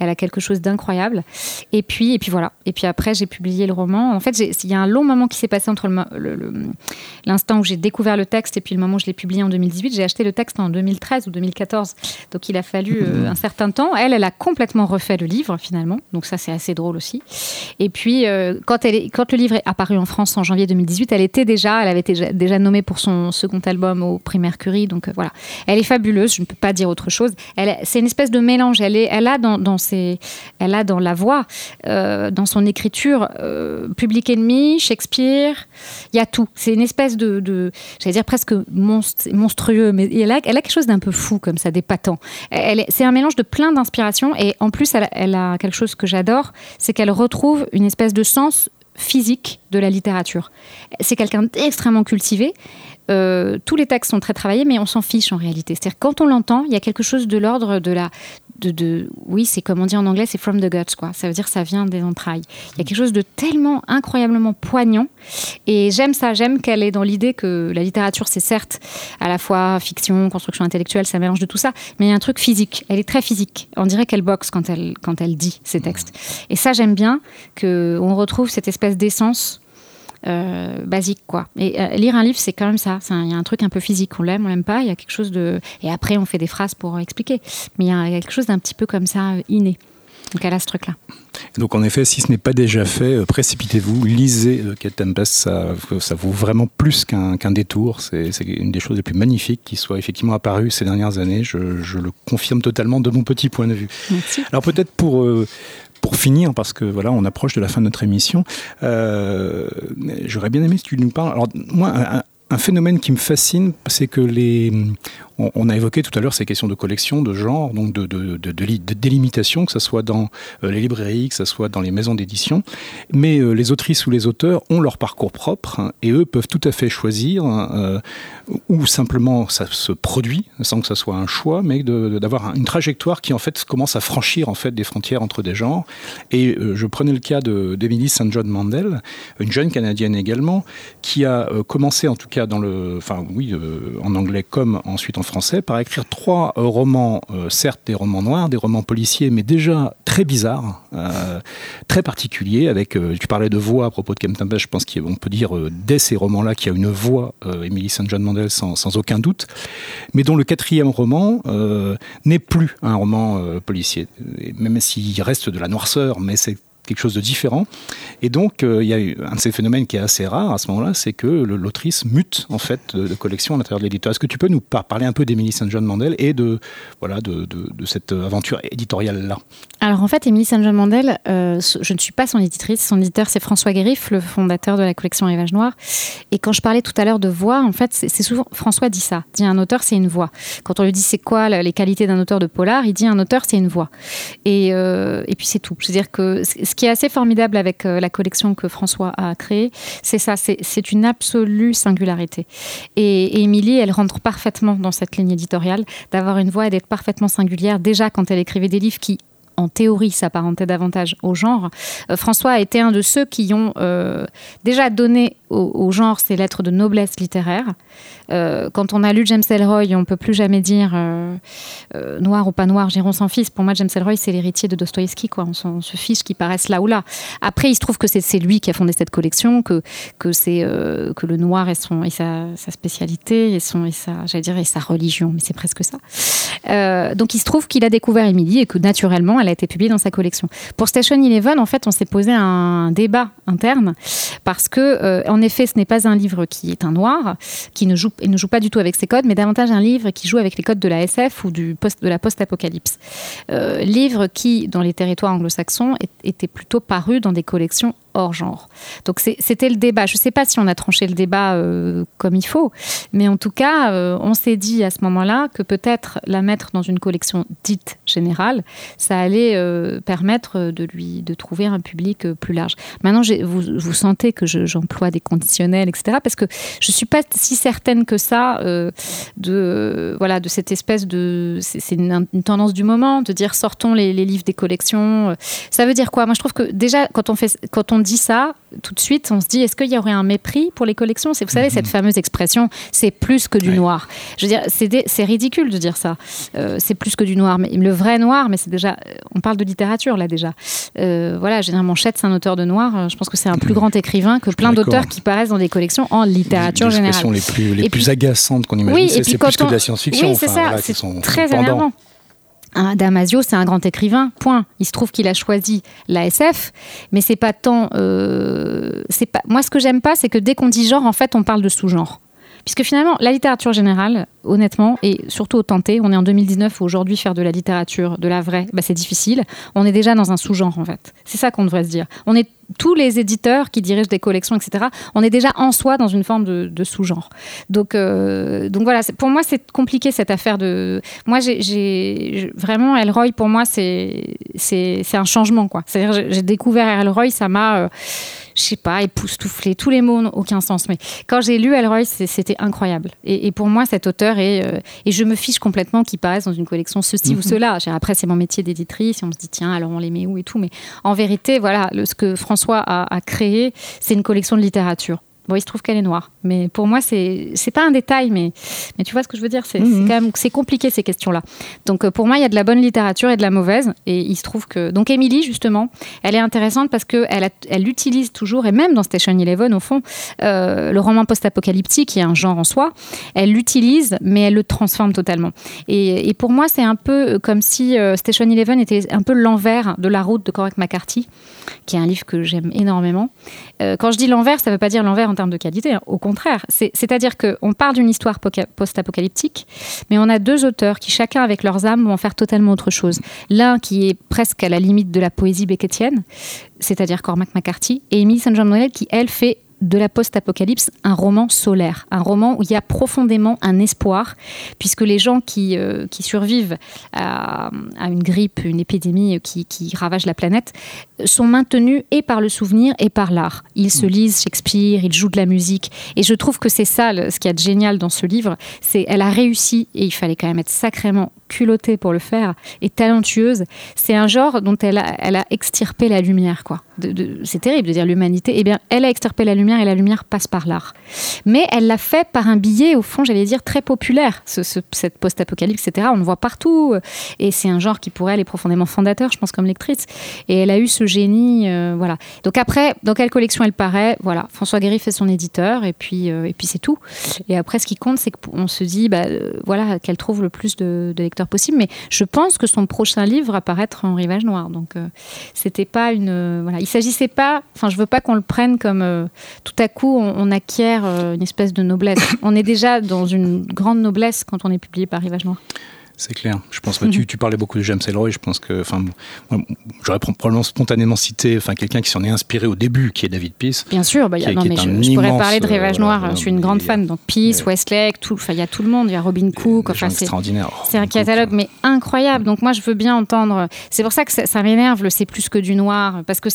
Elle a quelque chose d'incroyable. Et puis, et puis voilà. Et puis après, j'ai publié le roman. En fait, il y a un long moment qui s'est passé entre l'instant où j'ai découvert le texte et puis le moment où je l'ai publié en 2018. J'ai acheté le texte en 2013 ou 2014. Donc il a fallu euh, un certain temps. Elle, elle a complètement refait le livre finalement. Donc ça, c'est assez drôle aussi. Et puis, euh, quand, le livre est apparu en France en janvier 2018, elle était déjà, elle avait déjà, nommée pour son second album au prix Mercury. Donc euh, voilà, elle est fabuleuse. Je ne peux pas dire autre chose. C'est une espèce de mélange. Elle, a dans, la voix, euh, dans son écriture, Public Enemy, Shakespeare. Il y a tout. C'est une espèce de, j'allais dire presque monstrueux, mais elle a, quelque chose d'un peu fou comme ça, d'épatant. C'est un mélange de plein d'inspirations et en plus, elle a quelque chose que j'adore, c'est qu'elle retrouve une espèce de sens physique de la littérature. C'est quelqu'un d'extrêmement cultivé. Euh, tous les textes sont très travaillés, mais on s'en fiche en réalité. C'est-à-dire quand on l'entend, il y a quelque chose de l'ordre de la, de, oui, c'est comme on dit en anglais, c'est from the guts, quoi. Ça veut dire ça vient des entrailles. Il y a quelque chose de tellement incroyablement poignant. Et j'aime ça, j'aime qu'elle est dans l'idée que la littérature, c'est certes à la fois fiction, construction intellectuelle, ça mélange de tout ça, mais il y a un truc physique. Elle est très physique. On dirait qu'elle boxe quand elle, quand elle dit ses textes. Et ça, j'aime bien qu'on retrouve cette espèce d'essence euh, basique quoi. Et euh, lire un livre, c'est quand même ça. Il y a un truc un peu physique. On l'aime, on l'aime pas. Il y a quelque chose de. Et après, on fait des phrases pour expliquer. Mais il y a quelque chose d'un petit peu comme ça euh, inné. Donc elle a ce truc-là. Donc en effet, si ce n'est pas déjà fait, précipitez-vous, lisez Quelle Tempest, ça, ça vaut vraiment plus qu'un détour. C'est une des choses les plus magnifiques qui soit effectivement apparue ces dernières années. Je, je, le confirme totalement de mon petit point de vue. Merci. Alors peut-être pour pour finir, parce que voilà, on approche de la fin de notre émission, euh, j'aurais bien aimé si tu nous parles. Alors, moi, phénomène qui me fascine, c'est que les, on, a évoqué tout à l'heure ces questions de collection, de genre, donc de, délimitation, que ce soit dans euh, les librairies, que ce soit dans les maisons d'édition. Mais euh, les autrices ou les auteurs ont leur parcours propre hein, et eux peuvent tout à fait choisir euh, ou simplement ça se produit sans que ce soit un choix, mais d'avoir une trajectoire qui en fait commence à franchir en fait des frontières entre des genres. Et je prenais le cas d'Emily St. John Mandel, une jeune canadienne également, qui a commencé en tout cas dans le, enfin oui, en anglais comme ensuite en français par écrire trois euh, romans, euh, certes des romans noirs, des romans policiers, mais déjà très bizarres, euh, très particuliers. Avec, tu parlais de voix à propos de Kem je pense qu'on peut dire dès ces romans-là qu'il y a une voix, Emily St. John Mandel, sans, sans, aucun doute, mais dont le quatrième roman n'est plus un roman policier, même s'il reste de la noirceur, mais c'est quelque chose de différent. Et donc, euh, il y a un de ces phénomènes qui est assez rare à ce moment-là, c'est que l'autrice mute en fait de, collection à l'intérieur de l'éditeur. Est-ce que tu peux nous parler un peu d'Emily St. John Mandel et de, voilà, de, de, cette aventure éditoriale-là? Alors en fait, Emily St. John Mandel, euh, je ne suis pas son éditrice. Son éditeur, c'est François Guérif, le fondateur de la collection Rivage Noir. Et quand je parlais tout à l'heure de voix, en fait, c'est souvent François dit ça. Dit un auteur, c'est une voix. Quand on lui dit c'est quoi les qualités d'un auteur de polar, il dit un auteur, c'est une voix. Et, euh, et puis c'est tout. C'est-à-dire que qui est assez formidable avec euh, la collection que François a créée, c'est ça, c'est une absolue singularité. Et, Émilie, elle rentre parfaitement dans cette ligne éditoriale, d'avoir une voix et d'être parfaitement singulière, déjà quand elle écrivait des livres qui en théorie, s'apparentait davantage au genre. Euh, François a été un de ceux qui ont euh, déjà donné au, genre ses lettres de noblesse littéraire. Euh, quand on a lu James Ellroy, on peut plus jamais dire noir ou pas noir, Giron sans fils. Pour moi, James Ellroy, c'est l'héritier de Dostoïevski. On, se fiche qu'il paraisse là ou là. Après, il se trouve que c'est lui qui a fondé cette collection, que, le noir est, sa, spécialité, et, sa, religion, mais c'est presque ça. donc, il se trouve qu'il a découvert Emily et que naturellement, elle a été publiée dans sa collection. Pour Station Eleven, en fait, on s'est posé un débat interne parce que, en effet, ce n'est pas un livre qui est un noir, qui ne joue ne joue pas du tout avec ses codes, mais davantage un livre qui joue avec les codes de la SF ou du de la post-apocalypse. Euh, livre qui, dans les territoires anglo-saxons, était plutôt paru dans des collections hors genre. Donc c'était le débat. Je ne sais pas si on a tranché le débat euh, comme il faut, mais en tout cas, euh, on s'est dit à ce moment-là que peut-être la mettre dans une collection dite générale, ça allait euh, permettre de lui de trouver un public plus large. Maintenant, vous, vous sentez que j'emploie des conditionnels, etc., parce que je ne suis pas si certaine que ça de voilà de cette espèce de c'est une, tendance du moment de dire sortons les, livres des collections. Ça veut dire quoi? Moi, je trouve que déjà quand on fait quand on dit ça, tout de suite, on se dit est-ce qu'il y aurait un mépris pour les collections? C'est vous savez cette mhm. fameuse expression c'est plus que du noir. Je veux dire c'est ridicule de dire ça. Euh, c'est plus que du noir, mais le vrai noir, mais c'est déjà on parle de littérature là déjà. Euh, voilà, généralement Chet c'est un auteur de noir. Euh, je pense que c'est un plus grand écrivain que plein d'auteurs qui paraissent dans des collections en littérature générale. les plus les plus agaçantes qu'on imagine. c'est plus que de la science-fiction. Oui, c'est ça. C'est très énervant. Un Damasio, c'est un grand écrivain, point. Il se trouve qu'il a choisi la SF, mais c'est pas tant. euh, pas. Moi, ce que j'aime pas, c'est que dès qu'on dit genre, en fait, on parle de sous-genre. Puisque finalement, la littérature générale, honnêtement, et surtout au on est en 2019 où aujourd'hui faire de la littérature, de la vraie, bah, c'est difficile. On est déjà dans un sous-genre en fait. C'est ça qu'on devrait se dire. On est tous les éditeurs qui dirigent des collections, etc. On est déjà en soi dans une forme de, sous-genre. Donc, euh, donc voilà. Pour moi, c'est compliqué cette affaire de. Moi, j'ai- vraiment Elroy. Pour moi, c'est un changement. C'est-à-dire, j'ai découvert Elroy, ça m'a euh, je sais pas, époustouflé. Tous les mots n'ont aucun sens. Mais quand j'ai lu Elroy, c'était incroyable. Et, et pour moi, cet auteur est. euh, et je me fiche complètement qu'il paraisse dans une collection ceci ou cela. Veux dire, Après, c'est mon métier d'éditrice. Et on se dit, tiens, alors on les met où et tout. Mais en vérité, voilà, le- ce que François a, a créé, c'est une collection de littérature. Bon, il se trouve qu'elle est noire. Mais pour moi, c'est c'est pas un détail, mais, mais tu vois ce que je veux dire C'est c'est quand même c'est compliqué ces questions-là. Donc euh, pour moi, il y a de la bonne littérature et de la mauvaise. Et il se trouve que. Donc Émilie, justement, elle est intéressante parce qu'elle elle utilise toujours, et même dans Station Eleven, au fond, euh, le roman post-apocalyptique, qui est un genre en soi, elle l'utilise, mais elle le transforme totalement. Et, et pour moi, c'est un peu comme si euh, Station Eleven était un peu l'envers de la route de Cormac McCarthy, qui est un livre que j'aime énormément. Euh, quand je dis l'envers, ça ne veut pas dire l'envers en termes de qualité, hein. au contraire. C'est- C'est-à-dire qu'on part d'une histoire poca- post-apocalyptique, mais on a deux auteurs qui, chacun avec leurs âmes, vont faire totalement autre chose. L'un qui est presque à la limite de la poésie beckettienne, c'est-à-dire Cormac McCarthy, et Emily St. John Mandel qui, elle, fait de la post-apocalypse un roman solaire, un roman où il y a profondément un espoir, puisque les gens qui, euh, qui survivent à, à une grippe, une épidémie qui, qui ravage la planète, sont maintenus et par le souvenir et par l'art. Ils se lisent Shakespeare, ils jouent de la musique, et je trouve que c'est ça ce qui est génial dans ce livre, c'est elle a réussi, et il fallait quand même être sacrément culottée pour le faire, et talentueuse. C'est un genre dont elle a, elle a extirpé la lumière, quoi. De- de- c'est terrible de dire l'humanité. Eh bien, elle a extirpé la lumière et la lumière passe par l'art. Mais elle l'a fait par un billet, au fond, j'allais dire, très populaire, ce- ce- cette post-apocalypse, etc. On le voit partout. Et c'est un genre qui, pour elle, est profondément fondateur, je pense, comme lectrice. Et elle a eu ce génie, euh, voilà. Donc après, dans quelle collection elle paraît Voilà, François Guéry fait son éditeur, et puis, euh, puis c'est tout. Et après, ce qui compte, c'est qu'on se dit, bah, euh, voilà, qu'elle trouve le plus de, lecteurs possible. Mais je pense que son prochain livre va paraître en Rivage Noir. Donc, euh, c'était pas une. euh, voilà, il s'agissait pas. Enfin, je veux pas qu'on le prenne comme euh, tout à coup on, on acquiert euh, une espèce de noblesse. on est déjà dans une grande noblesse quand on est publié par Rivage Noir. C'est clair. Je pense que tu, tu parlais beaucoup de James Ellroy. Je pense que, enfin, j'aurais pro- probablement spontanément cité, enfin, quelqu'un qui s'en est inspiré au début, qui est David Peace. Bien sûr, bah, il y a- Qui- non, qui mais je, pourrais parler de Rivage euh, Noir. voilà, je suis une grande a- fan. Donc Peace. Westlake, tout. Enfin, il y a tout le monde. Il y a Robin Cook. Enfin, c'est extraordinaires. C'est un catalogue, mais incroyable. Donc moi, je veux bien entendre. C'est pour ça que ça, ça m'énerve, le c'est plus que du noir, parce que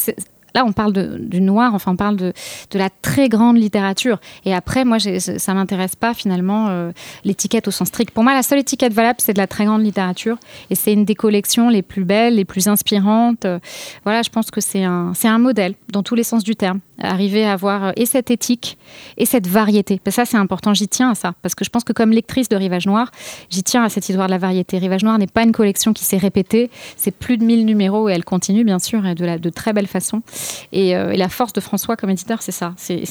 là, on parle de, du noir, enfin, on parle de, la très grande littérature. Et après, moi, ça m'intéresse pas finalement euh, l'étiquette au sens strict. Pour moi, la seule étiquette valable, c'est de la très grande littérature, et c'est une des collections les plus belles, les plus inspirantes. Euh, Voilà, je pense que c'est un modèle dans tous les sens du terme. Arriver à avoir euh, et cette éthique et cette variété. Que ça, c'est important. J'y tiens à ça, parce que je pense que comme lectrice de Rivage Noir, j'y tiens à cette histoire de la variété. Rivage Noir n'est pas une collection qui s'est répétée. C'est plus de 1000 numéros et elle continue, bien sûr, de, très belle façon. Et, euh, et la force de François comme éditeur, c'est ça. C'est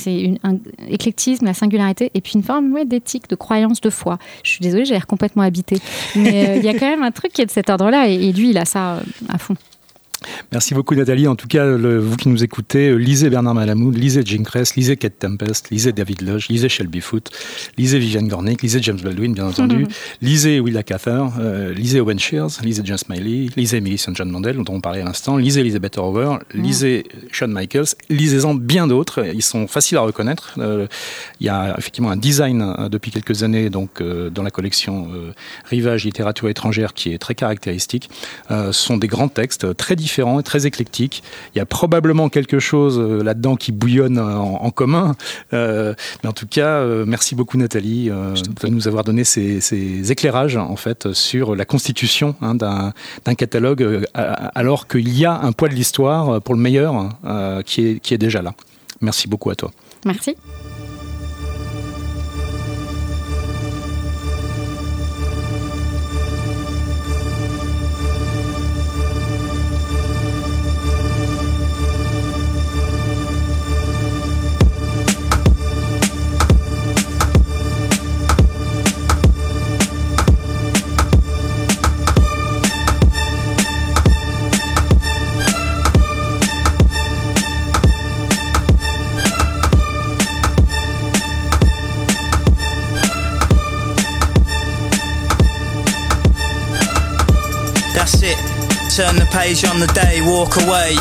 un éclectisme, la singularité, et puis une forme d'éthique, de croyance, de foi. Je suis désolée, j'ai l'air complètement habitée. Mais euh, il y a quand même un truc qui est de cet ordre-là, et, lui, il a ça à fond. Merci beaucoup Nathalie. En tout cas, le- vous qui nous écoutez, euh, lisez Bernard Malamud, lisez Jim Cress, lisez Kate Tempest, lisez David Lush, lisez Shelby Foote, lisez Viviane Gornick, lisez James Baldwin, bien entendu, lisez Willa Cather, euh, lisez Owen Shears, lisez John Smiley, lisez St. John Mandel, dont on parlait à l'instant, lisez Elizabeth Hoover, lisez Sean Michaels, lisez-en bien d'autres. Ils sont faciles à reconnaître. Euh, il y a effectivement un design euh, depuis quelques années donc, dans la collection Rivage Littérature étrangère qui est très caractéristique. Ce sont des grands textes très différents et très éclectiques. Il y a probablement quelque chose euh, là-dedans qui bouillonne en, en commun. Euh, mais en tout cas, euh, merci beaucoup Nathalie euh, de nous avoir donné ces, ces éclairages en fait sur la constitution hein, d'un d'un catalogue euh, alors qu'il y a un poids de l'histoire pour le meilleur euh, qui, est, qui est déjà là. Merci beaucoup à toi. Merci. On the day, walk away.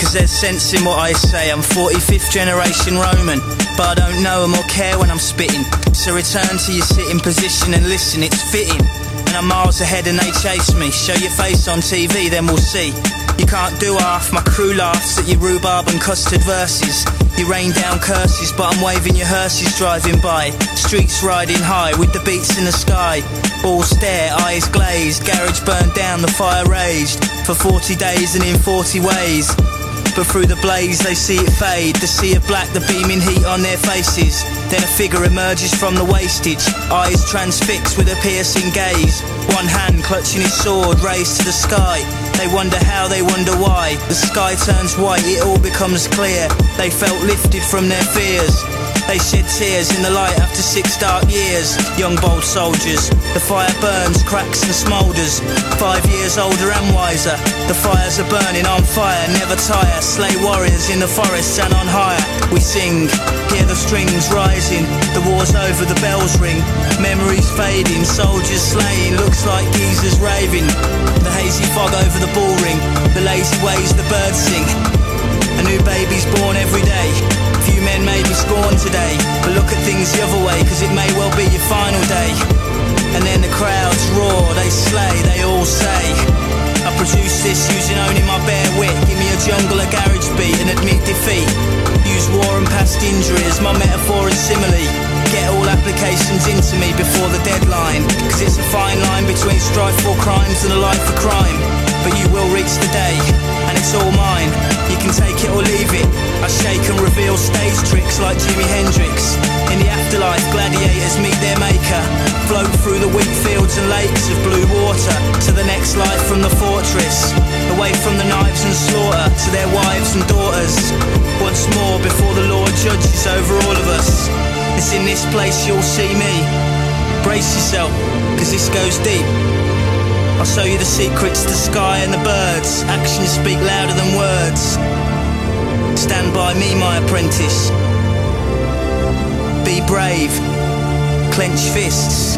Cause there's sense in what I say. I'm 45th generation Roman, but I don't know them or care when I'm spitting. So return to your sitting position and listen, it's fitting. And I'm miles ahead and they chase me. Show your face on TV, then we'll see. You can't do half, my crew laughs at your rhubarb and custard verses. You rain down curses, but I'm waving your hearses driving by. Streets riding high with the beats in the sky. All stare, eyes glazed, garage burned down, the fire raged. For 40 days and in 40 ways. But through the blaze they see it fade The sea of black, the beaming heat on their faces Then a figure emerges from the wastage Eyes transfixed with a piercing gaze One hand clutching his sword raised to the sky They wonder how, they wonder why. The sky turns white, it all becomes clear. They felt lifted from their fears they shed tears in the light after six dark years. Young bold soldiers, the fire burns, cracks and smoulders. Five years older and wiser, the fires are burning on fire, never tire. Slay warriors in the forests and on higher. We sing, hear the strings rising. The war's over, the bells ring. Memories fading, soldiers slain. Looks like geezers raving. The hazy fog over the ball ring, the lazy ways the birds sing. A new baby's born every day. Few men may be scorned today, but look at things the other way, cause it may well be your final day. And then the crowds roar, they slay, they all say. I produce this using only my bare wit. Give me a jungle, a garage beat, and admit defeat. Use war and past injuries, my metaphor and simile. Get all applications into me before the deadline. Cause it's a fine line between strife for crimes and a life for crime. But you will reach the day, and it's all mine. You can take it or leave it. I shake and reveal stage tricks like Jimi Hendrix. In the afterlife, gladiators meet their maker. Float through the wheat fields and lakes of blue water to the next life from the fortress. Away from the knives and slaughter to their wives and daughters. Once more before the Lord judges over all of us. It's in this place you'll see me. Brace yourself, cause this goes deep. I'll show you the secrets, the sky and the birds. Actions speak louder than words. Stand by me, my apprentice. Be brave. Clench fists.